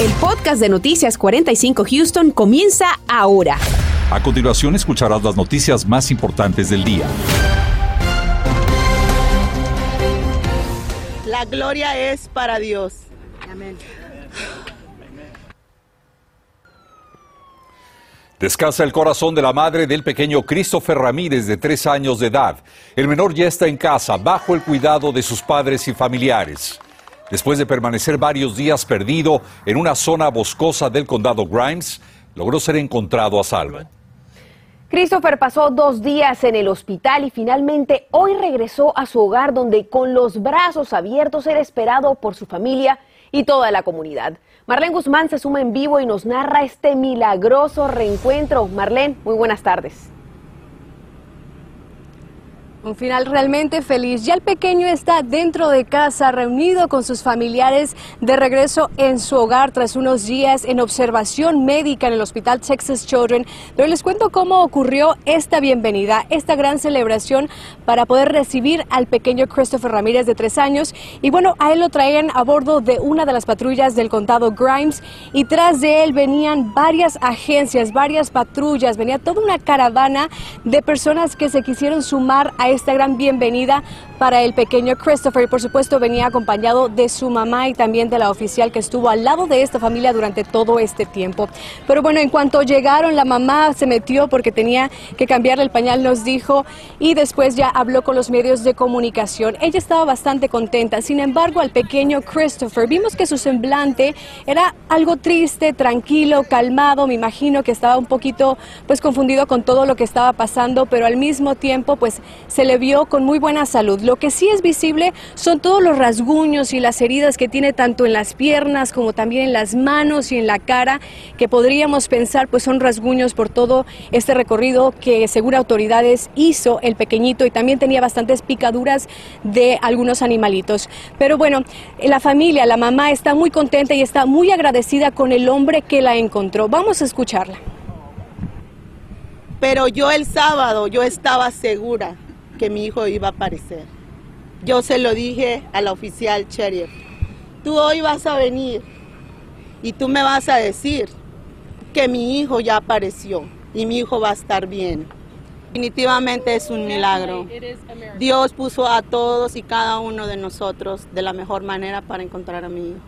El podcast de Noticias 45 Houston comienza ahora. A continuación escucharás las noticias más importantes del día. La gloria es para Dios. Amén. Descansa el corazón de la madre del pequeño Christopher Ramírez de tres años de edad. El menor ya está en casa, bajo el cuidado de sus padres y familiares. Después de permanecer varios días perdido en una zona boscosa del condado Grimes, logró ser encontrado a salvo. Christopher pasó dos días en el hospital y finalmente hoy regresó a su hogar donde con los brazos abiertos era esperado por su familia y toda la comunidad. Marlene Guzmán se suma en vivo y nos narra este milagroso reencuentro. Marlene, muy buenas tardes. Un final realmente feliz. Ya el pequeño está dentro de casa, reunido con sus familiares, de regreso en su hogar tras unos días en observación médica en el Hospital Texas Children. Pero les cuento cómo ocurrió esta bienvenida, esta gran celebración para poder recibir al pequeño Christopher Ramírez de tres años. Y bueno, a él lo traían a bordo de una de las patrullas del condado Grimes y tras de él venían varias agencias, varias patrullas, venía toda una caravana de personas que se quisieron sumar a esta gran bienvenida para el pequeño Christopher y por supuesto venía acompañado de su mamá y también de la oficial que estuvo al lado de esta familia durante todo este tiempo. Pero bueno, en cuanto llegaron, la mamá se metió porque tenía que cambiarle el pañal, nos dijo, y después ya habló con los medios de comunicación. Ella estaba bastante contenta. Sin embargo, al pequeño Christopher vimos que su semblante era algo triste, tranquilo, calmado. Me imagino que estaba un poquito pues confundido con todo lo que estaba pasando, pero al mismo tiempo pues se le vio con muy buena salud. Lo que sí es visible son todos los rasguños y las heridas que tiene tanto en las piernas como también en las manos y en la cara, que podríamos pensar pues son rasguños por todo este recorrido que según autoridades hizo el pequeñito y también tenía bastantes picaduras de algunos animalitos. Pero bueno, la familia, la mamá está muy contenta y está muy agradecida con el hombre que la encontró. Vamos a escucharla. Pero yo el sábado yo estaba segura que mi hijo iba a aparecer. Yo se lo dije a la oficial sheriff, tú hoy vas a venir y tú me vas a decir que mi hijo ya apareció y mi hijo va a estar bien. Definitivamente es un milagro. Dios puso a todos y cada uno de nosotros de la mejor manera para encontrar a mi hijo.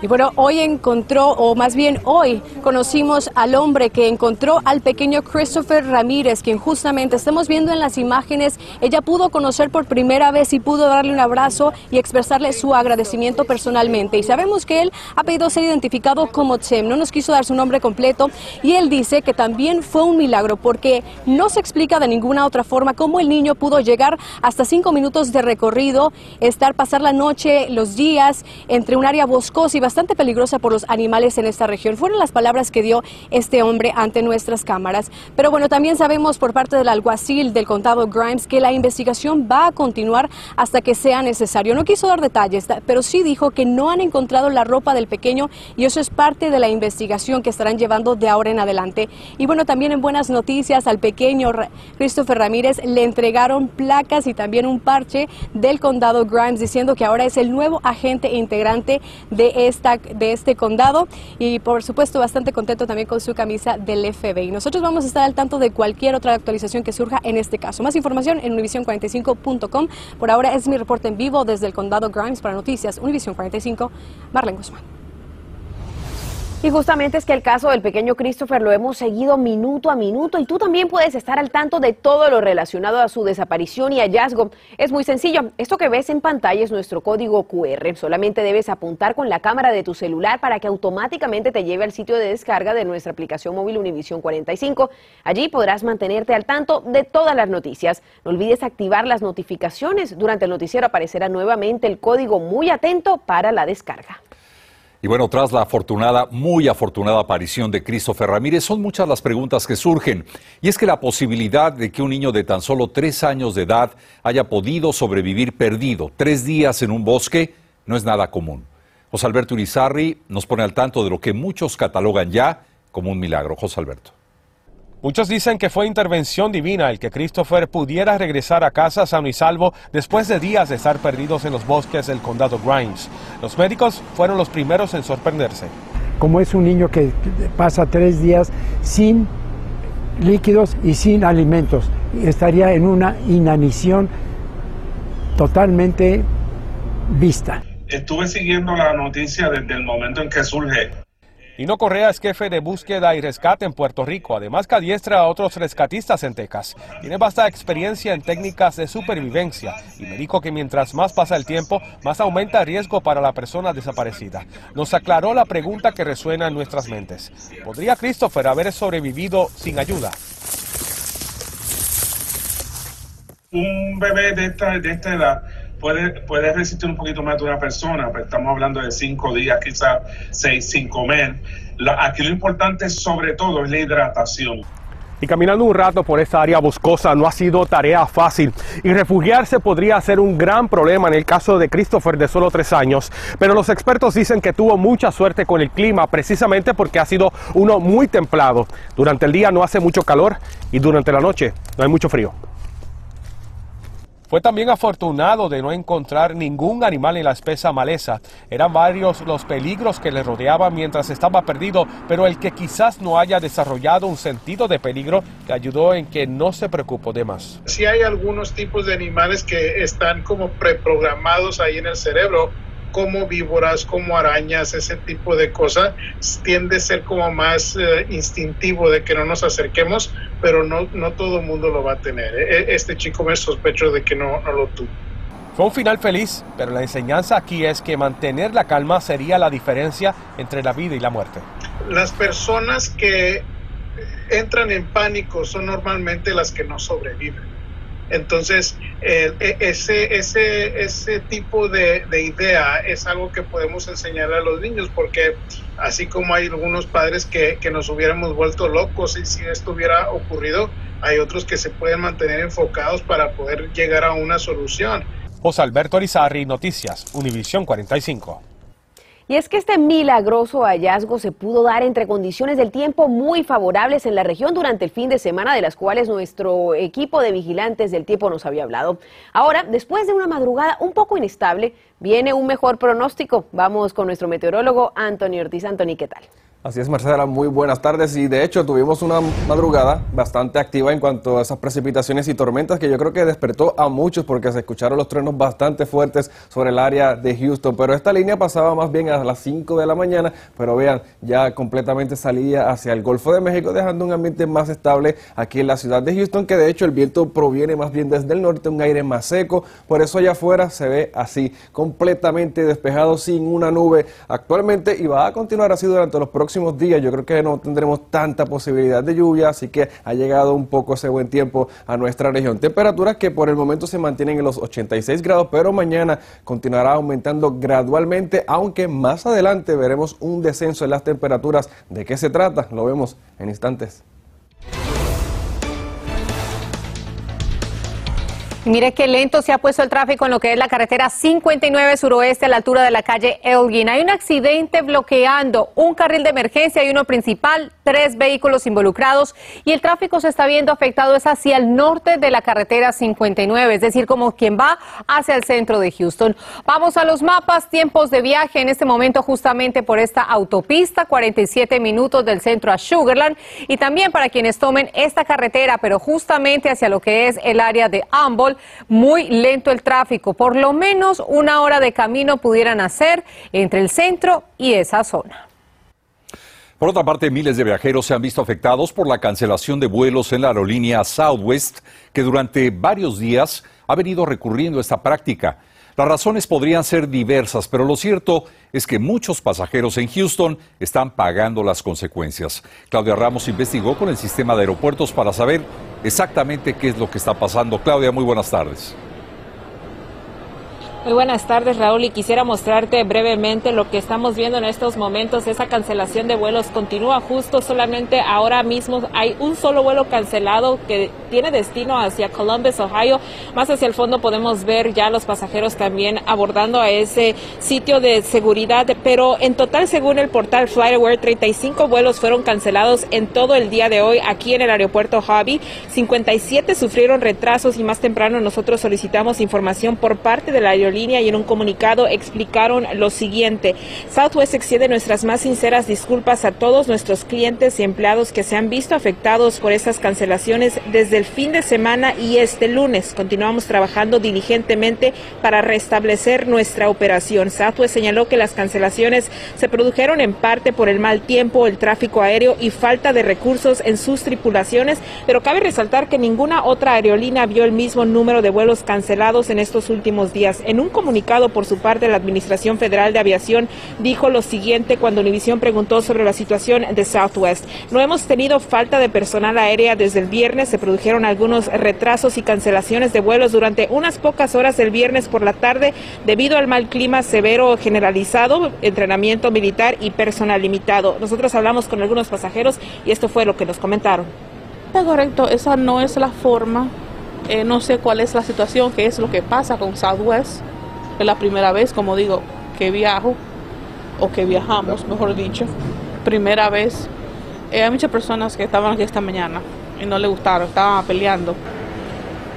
Y bueno, hoy encontró, o más bien hoy, conocimos al hombre que encontró al pequeño Christopher Ramírez, quien justamente estamos viendo en las imágenes, ella pudo conocer por primera vez y pudo darle un abrazo y expresarle su agradecimiento personalmente. Y sabemos que él ha pedido ser identificado como Tim, no nos quiso dar su nombre completo y él dice que también fue un milagro porque no se explica de ninguna otra forma cómo el niño pudo llegar hasta cinco minutos de recorrido, estar, pasar la noche, los días entre un área y bastante peligrosa por los animales en esta región. Fueron las palabras que dio este hombre ante nuestras cámaras. Pero bueno, también sabemos por parte del alguacil del condado Grimes que la investigación va a continuar hasta que sea necesario. No quiso dar detalles, pero sí dijo que no han encontrado la ropa del pequeño y eso es parte de la investigación que estarán llevando de ahora en adelante. Y bueno, también en buenas noticias al pequeño Christopher Ramírez le entregaron placas y también un parche del condado Grimes diciendo que ahora es el nuevo agente integrante de, esta, de este condado y por supuesto bastante contento también con su camisa del FBI. Nosotros vamos a estar al tanto de cualquier otra actualización que surja en este caso. Más información en univision45.com. Por ahora es mi reporte en vivo desde el condado Grimes para Noticias Univision 45, Marlene Guzmán. Y justamente es que el caso del pequeño Christopher lo hemos seguido minuto a minuto y tú también puedes estar al tanto de todo lo relacionado a su desaparición y hallazgo. Es muy sencillo. Esto que ves en pantalla es nuestro código QR. Solamente debes apuntar con la cámara de tu celular para que automáticamente te lleve al sitio de descarga de nuestra aplicación móvil Univision 45. Allí podrás mantenerte al tanto de todas las noticias. No olvides activar las notificaciones. Durante el noticiero aparecerá nuevamente el código muy atento para la descarga. Y bueno, tras la afortunada, muy afortunada aparición de Christopher Ramírez, son muchas las preguntas que surgen. Y es que la posibilidad de que un niño de tan solo tres años de edad haya podido sobrevivir perdido tres días en un bosque no es nada común. José Alberto Urizarri nos pone al tanto de lo que muchos catalogan ya como un milagro. José Alberto. Muchos dicen que fue intervención divina el que Christopher pudiera regresar a casa sano y salvo después de días de estar perdidos en los bosques del condado Grimes. Los médicos fueron los primeros en sorprenderse. Como es un niño que pasa tres días sin líquidos y sin alimentos, estaría en una inanición totalmente vista. Estuve siguiendo la noticia desde el momento en que surge Nino Correa es jefe de búsqueda y rescate en Puerto Rico, además que adiestra a otros rescatistas en Texas. Tiene vasta experiencia en técnicas de supervivencia y me dijo que mientras más pasa el tiempo, más aumenta el riesgo para la persona desaparecida. Nos aclaró la pregunta que resuena en nuestras mentes. ¿Podría Christopher haber sobrevivido sin ayuda? Un bebé de esta, de esta edad puede, resistir un poquito más de una persona, pero estamos hablando de cinco días, quizás seis sin comer. aquí lo importante sobre todo es la hidratación. Y caminando un rato por esta área boscosa no ha sido tarea fácil y refugiarse podría ser un gran problema en el caso de Christopher de solo tres años. Pero los expertos dicen que tuvo mucha suerte con el clima precisamente porque ha sido uno muy templado. Durante el día no hace mucho calor y durante la noche no hay mucho frío. Fue también afortunado de no encontrar ningún animal en la espesa maleza. Eran varios los peligros que le rodeaban mientras estaba perdido, pero el que quizás no haya desarrollado un sentido de peligro le ayudó en que no se preocupó de más. Sí hay algunos tipos de animales que están como preprogramados ahí en el cerebro como víboras, como arañas, ese tipo de cosas, tiende a ser como más eh, instintivo de que no nos acerquemos, pero no, no todo el mundo lo va a tener. E, e, este chico me sospecho de que no, no lo tuvo. Fue un final feliz, pero la enseñanza aquí es que mantener la calma sería la diferencia entre la vida y la muerte. Las personas que entran en pánico son normalmente las que no sobreviven. Entonces, eh, e, ese, ese, ese tipo de, idea es algo que podemos enseñar a los niños, porque así como hay algunos padres que, que nos hubiéramos vuelto locos si esto hubiera ocurrido, hay otros que se pueden mantener enfocados para poder llegar a una solución. José Alberto Arizarri, Noticias, Univisión 45. Y es que este milagroso hallazgo se pudo dar entre condiciones del tiempo muy favorables en la región durante el fin de semana, de las cuales nuestro equipo de vigilantes del tiempo nos había hablado. Ahora, después de una madrugada un poco inestable, viene un mejor pronóstico. Vamos con nuestro meteorólogo Anthony Ortiz. Anthony, ¿qué tal? Así es, Marcela, muy buenas tardes. Y de hecho, tuvimos una madrugada bastante activa en cuanto a esas precipitaciones y tormentas que yo creo que despertó a muchos porque se escucharon los truenos bastante fuertes sobre el área de Houston. Pero esta línea pasaba más bien a las 5 de la mañana, pero vean, ya completamente salía hacia el Golfo de México, dejando un ambiente más estable aquí en la ciudad de Houston, que de hecho el viento proviene más bien desde el norte, un aire más seco. Por eso allá afuera se ve así, completamente despejado, sin una nube actualmente y va a continuar así durante los próximos días yo creo que no tendremos tanta posibilidad de lluvia, así que ha llegado un poco ese buen tiempo a nuestra región. Temperaturas que por el momento se mantienen en los 86 grados, pero mañana continuará aumentando gradualmente, aunque más adelante veremos un descenso en las temperaturas. ¿De qué se trata? Lo vemos en instantes. Mire qué lento se ha puesto el tráfico en lo que es la carretera 59 suroeste a la altura de la calle Elgin. Hay un accidente bloqueando un carril de emergencia y uno principal, tres vehículos involucrados y el tráfico se está viendo afectado es hacia el norte de la carretera 59, es decir, como quien va hacia el centro de Houston. Vamos a los mapas, tiempos de viaje en este momento justamente por esta autopista, 47 minutos del centro a Sugarland y también para quienes tomen esta carretera, pero justamente hacia lo que es el área de Humboldt muy lento el tráfico. Por lo menos una hora de camino pudieran hacer entre el centro y esa zona. Por otra parte, miles de viajeros se han visto afectados por la cancelación de vuelos en la aerolínea Southwest, que durante varios días ha venido recurriendo a esta práctica. Las razones podrían ser diversas, pero lo cierto es que muchos pasajeros en Houston están pagando las consecuencias. Claudia Ramos investigó con el sistema de aeropuertos para saber exactamente qué es lo que está pasando. Claudia, muy buenas tardes. Muy buenas tardes, Raúl, y quisiera mostrarte brevemente lo que estamos viendo en estos momentos. Esa cancelación de vuelos continúa justo solamente ahora mismo. Hay un solo vuelo cancelado que tiene destino hacia Columbus, Ohio. Más hacia el fondo podemos ver ya los pasajeros también abordando a ese sitio de seguridad, pero en total, según el portal FlightAware, 35 vuelos fueron cancelados en todo el día de hoy aquí en el aeropuerto Hobby. 57 sufrieron retrasos y más temprano nosotros solicitamos información por parte de la aerolínea línea y en un comunicado explicaron lo siguiente. Southwest extiende nuestras más sinceras disculpas a todos nuestros clientes y empleados que se han visto afectados por estas cancelaciones desde el fin de semana y este lunes. Continuamos trabajando diligentemente para restablecer nuestra operación. Southwest señaló que las cancelaciones se produjeron en parte por el mal tiempo, el tráfico aéreo y falta de recursos en sus tripulaciones, pero cabe resaltar que ninguna otra aerolínea vio el mismo número de vuelos cancelados en estos últimos días. En un comunicado por su parte, la Administración Federal de Aviación dijo lo siguiente cuando Univision preguntó sobre la situación de Southwest. No hemos tenido falta de personal aérea desde el viernes. Se produjeron algunos retrasos y cancelaciones de vuelos durante unas pocas horas el viernes por la tarde debido al mal clima severo generalizado, entrenamiento militar y personal limitado. Nosotros hablamos con algunos pasajeros y esto fue lo que nos comentaron. Correcto, esa no es la forma. Eh, no sé cuál es la situación, qué es lo que pasa con Southwest es la primera vez, como digo, que viajo o que viajamos, mejor dicho. Primera vez. Eh, hay muchas personas que estaban aquí esta mañana y no le gustaron, estaban peleando.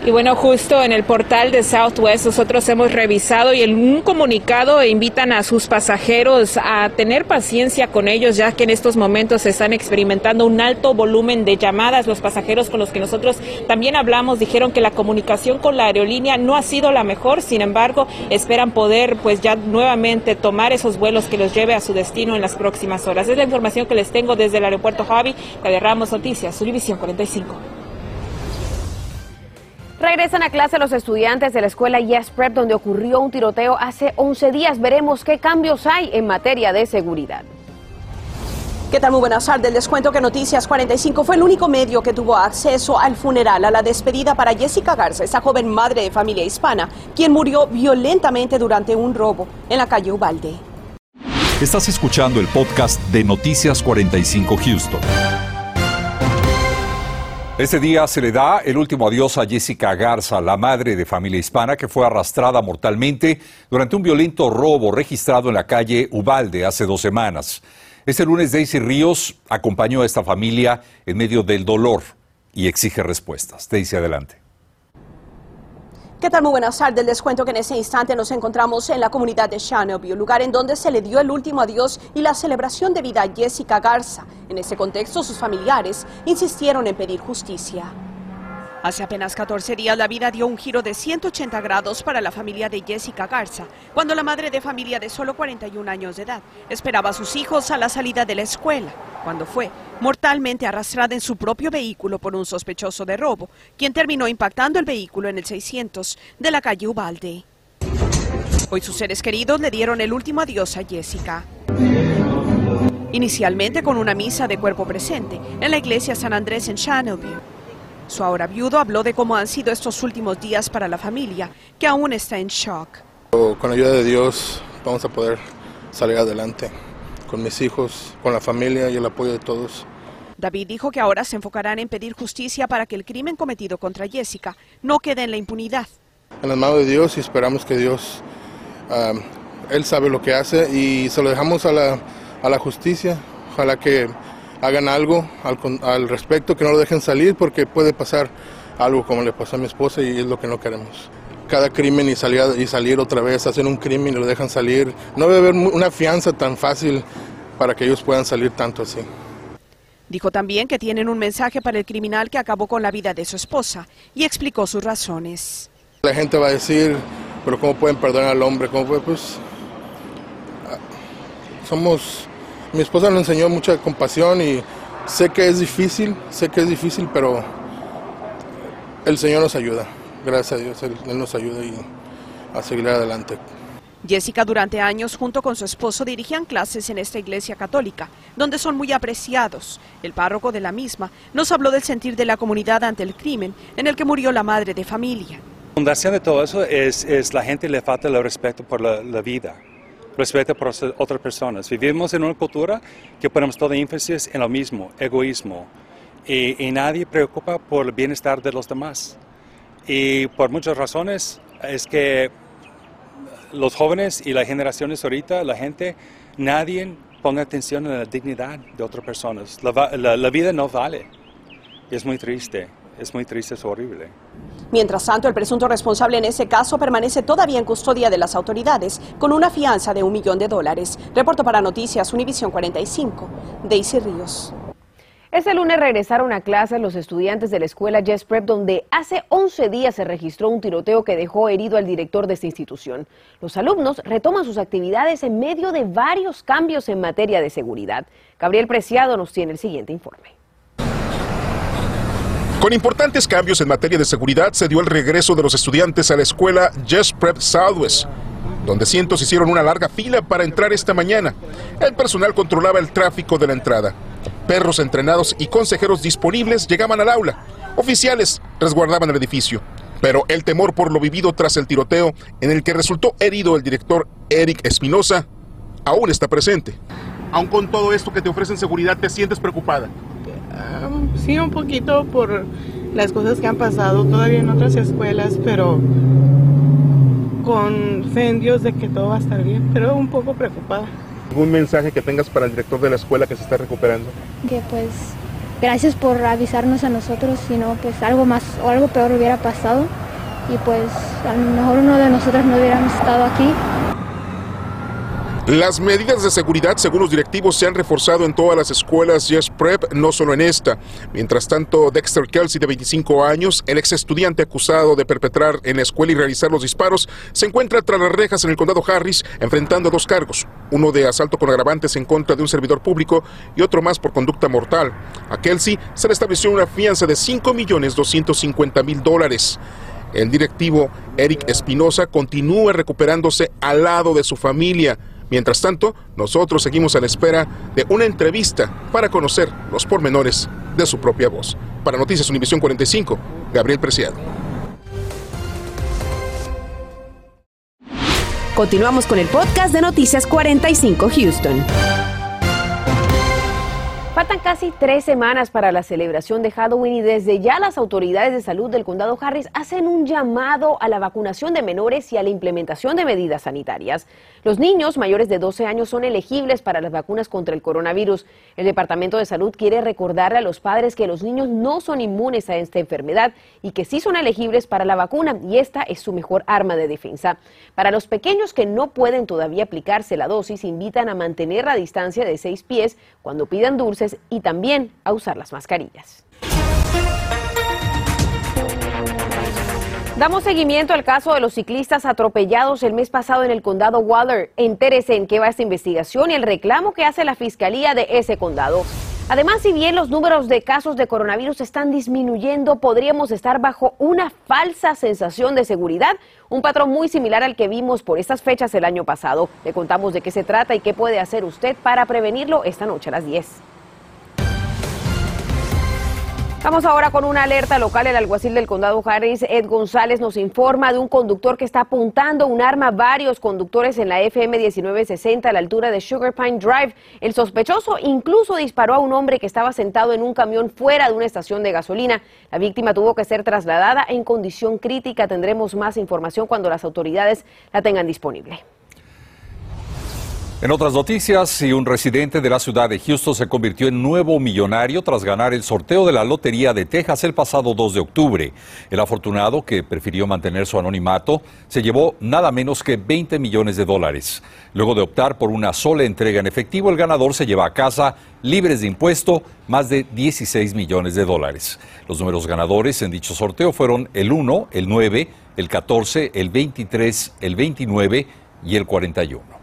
Y bueno, justo en el portal de Southwest nosotros hemos revisado y en un comunicado invitan a sus pasajeros a tener paciencia con ellos ya que en estos momentos se están experimentando un alto volumen de llamadas. Los pasajeros con los que nosotros también hablamos dijeron que la comunicación con la aerolínea no ha sido la mejor, sin embargo esperan poder pues ya nuevamente tomar esos vuelos que los lleve a su destino en las próximas horas. Es la información que les tengo desde el aeropuerto Javi. Javier Ramos Noticias, Univisión 45. Regresan a clase los estudiantes de la escuela Yes Prep, donde ocurrió un tiroteo hace 11 días. Veremos qué cambios hay en materia de seguridad. ¿Qué tal? Muy buenas tardes. Les cuento que Noticias 45 fue el único medio que tuvo acceso al funeral, a la despedida para Jessica Garza, esa joven madre de familia hispana, quien murió violentamente durante un robo en la calle Ubalde. Estás escuchando el podcast de Noticias 45 Houston. Este día se le da el último adiós a Jessica Garza, la madre de familia hispana que fue arrastrada mortalmente durante un violento robo registrado en la calle Ubalde hace dos semanas. Este lunes Daisy Ríos acompañó a esta familia en medio del dolor y exige respuestas. Daisy, adelante. ¿Qué tal? Muy buenas tardes. Les cuento que en este instante nos encontramos en la comunidad de Shannonville, lugar en donde se le dio el último adiós y la celebración de vida a Jessica Garza. En ese contexto, sus familiares insistieron en pedir justicia. Hace apenas 14 días la vida dio un giro de 180 grados para la familia de Jessica Garza, cuando la madre de familia de solo 41 años de edad esperaba a sus hijos a la salida de la escuela, cuando fue mortalmente arrastrada en su propio vehículo por un sospechoso de robo, quien terminó impactando el vehículo en el 600 de la calle Ubalde. Hoy sus seres queridos le dieron el último adiós a Jessica. Inicialmente con una misa de cuerpo presente en la iglesia San Andrés en Channelview. Su ahora viudo habló de cómo han sido estos últimos días para la familia, que aún está en shock. Con la ayuda de Dios vamos a poder salir adelante con mis hijos, con la familia y el apoyo de todos. David dijo que ahora se enfocarán en pedir justicia para que el crimen cometido contra Jessica no quede en la impunidad. En las manos de Dios y esperamos que Dios, Él sabe lo que hace y se lo dejamos a la, a la justicia. Ojalá que hagan algo al, respecto, que no lo dejen salir porque puede pasar algo como le pasó a mi esposa y es lo que no queremos. Cada crimen y salir, y salir otra vez, hacen un crimen y lo dejan salir. No debe haber una fianza tan fácil para que ellos puedan salir tanto así. Dijo también que tienen un mensaje para el criminal que acabó con la vida de su esposa y explicó sus razones. La gente va a decir, pero ¿cómo pueden perdonar al hombre? ¿Cómo puede? Pues ah, somos mi esposa nos enseñó mucha compasión y sé que es difícil, sé que es difícil, pero el Señor nos ayuda. Gracias a Dios, Él, nos ayuda y a seguir adelante. Jessica durante años junto con su esposo dirigían clases en esta iglesia católica, donde son muy apreciados. El párroco de la misma nos habló del sentir de la comunidad ante el crimen en el que murió la madre de familia. fundación de todo eso es, es la gente le falta el respeto por la, la vida, respeto por otras personas. Vivimos en una cultura que ponemos todo énfasis en lo mismo, egoísmo, y, y nadie preocupa por el bienestar de los demás. Y por muchas razones es que los jóvenes y las generaciones ahorita, la gente, nadie ponga atención en la dignidad de otras personas. La, la- la vida no vale. Es muy triste, es muy triste, es horrible. Mientras tanto, el presunto responsable en ese caso permanece todavía en custodia de las autoridades con una fianza de un millón de dólares. Reporto para Noticias Univisión 45, Daisy Ríos. Este lunes regresaron a clases los estudiantes de la escuela Jess Prep, donde hace 11 días se registró un tiroteo que dejó herido al director de esta institución. Los alumnos retoman sus actividades en medio de varios cambios en materia de seguridad. Gabriel Preciado nos tiene el siguiente informe. Con importantes cambios en materia de seguridad se dio el regreso de los estudiantes a la escuela Jess Prep Southwest, donde cientos hicieron una larga fila para entrar esta mañana. El personal controlaba el tráfico de la entrada. Perros entrenados y consejeros disponibles llegaban al aula. Oficiales resguardaban el edificio. Pero el temor por lo vivido tras el tiroteo en el que resultó herido el director Eric Espinosa aún está presente. Aún con todo esto que te ofrecen seguridad, ¿te sientes preocupada? Um, sí, un poquito por las cosas que han pasado todavía en otras escuelas, pero con fe en Dios de que todo va a estar bien, pero un poco preocupada. ¿Algún mensaje que tengas para el director de la escuela que se está recuperando? que pues gracias por avisarnos a nosotros, si no pues algo más o algo peor hubiera pasado y pues a lo mejor uno de nosotros no hubiéramos estado aquí. Las medidas de seguridad, según los directivos, se han reforzado en todas las escuelas Yes Prep, no solo en esta. Mientras tanto, Dexter Kelsey, de 25 años, el ex estudiante acusado de perpetrar en la escuela y realizar los disparos, se encuentra tras las rejas en el condado Harris, enfrentando dos cargos: uno de asalto con agravantes en contra de un servidor público y otro más por conducta mortal. A Kelsey se le estableció una fianza de 5.250.000 dólares. El directivo Eric Espinosa continúa recuperándose al lado de su familia. Mientras tanto, nosotros seguimos a la espera de una entrevista para conocer los pormenores de su propia voz. Para Noticias Univisión 45, Gabriel Preciado. Continuamos con el podcast de Noticias 45 Houston. Faltan casi tres semanas para la celebración de Halloween y desde ya las autoridades de salud del condado Harris hacen un llamado a la vacunación de menores y a la implementación de medidas sanitarias. Los niños mayores de 12 años son elegibles para las vacunas contra el coronavirus. El Departamento de Salud quiere recordarle a los padres que los niños no son inmunes a esta enfermedad y que sí son elegibles para la vacuna y esta es su mejor arma de defensa. Para los pequeños que no pueden todavía aplicarse la dosis, invitan a mantener la distancia de seis pies cuando pidan dulces y también a usar las mascarillas. Damos seguimiento al caso de los ciclistas atropellados el mes pasado en el condado Waller. Entérese en qué va esta investigación y el reclamo que hace la fiscalía de ese condado. Además, si bien los números de casos de coronavirus están disminuyendo, podríamos estar bajo una falsa sensación de seguridad, un patrón muy similar al que vimos por estas fechas el año pasado. Le contamos de qué se trata y qué puede hacer usted para prevenirlo esta noche a las 10. Vamos ahora con una alerta local. El alguacil del condado Harris, Ed González, nos informa de un conductor que está apuntando un arma a varios conductores en la FM 1960 a la altura de Sugar Pine Drive. El sospechoso incluso disparó a un hombre que estaba sentado en un camión fuera de una estación de gasolina. La víctima tuvo que ser trasladada en condición crítica. Tendremos más información cuando las autoridades la tengan disponible. En otras noticias, un residente de la ciudad de Houston se convirtió en nuevo millonario tras ganar el sorteo de la Lotería de Texas el pasado 2 de octubre. El afortunado, que prefirió mantener su anonimato, se llevó nada menos que 20 millones de dólares. Luego de optar por una sola entrega en efectivo, el ganador se lleva a casa, libres de impuesto, más de 16 millones de dólares. Los números ganadores en dicho sorteo fueron el 1, el 9, el 14, el 23, el 29 y el 41.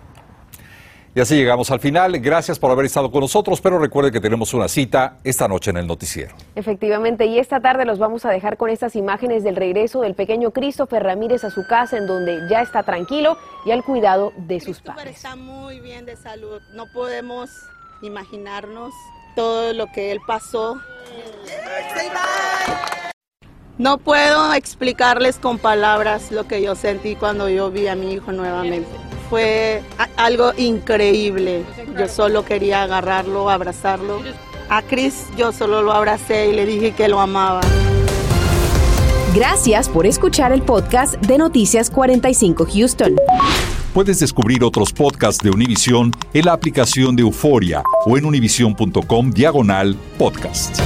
Y así llegamos al final. Gracias por haber estado con nosotros, pero recuerde que tenemos una cita esta noche en el noticiero. Efectivamente, y esta tarde los vamos a dejar con estas imágenes del regreso del pequeño Christopher Ramírez a su casa, en donde ya está tranquilo y al cuidado de sus padres. está muy bien de salud. No podemos imaginarnos todo lo que él pasó. No puedo explicarles con palabras lo que yo sentí cuando yo vi a mi hijo nuevamente. Fue algo increíble. Yo solo quería agarrarlo, abrazarlo. A Chris yo solo lo abracé y le dije que lo amaba. Gracias por escuchar el podcast de Noticias 45 Houston. Puedes descubrir otros podcasts de Univision en la aplicación de Euforia o en univision.com diagonal podcast.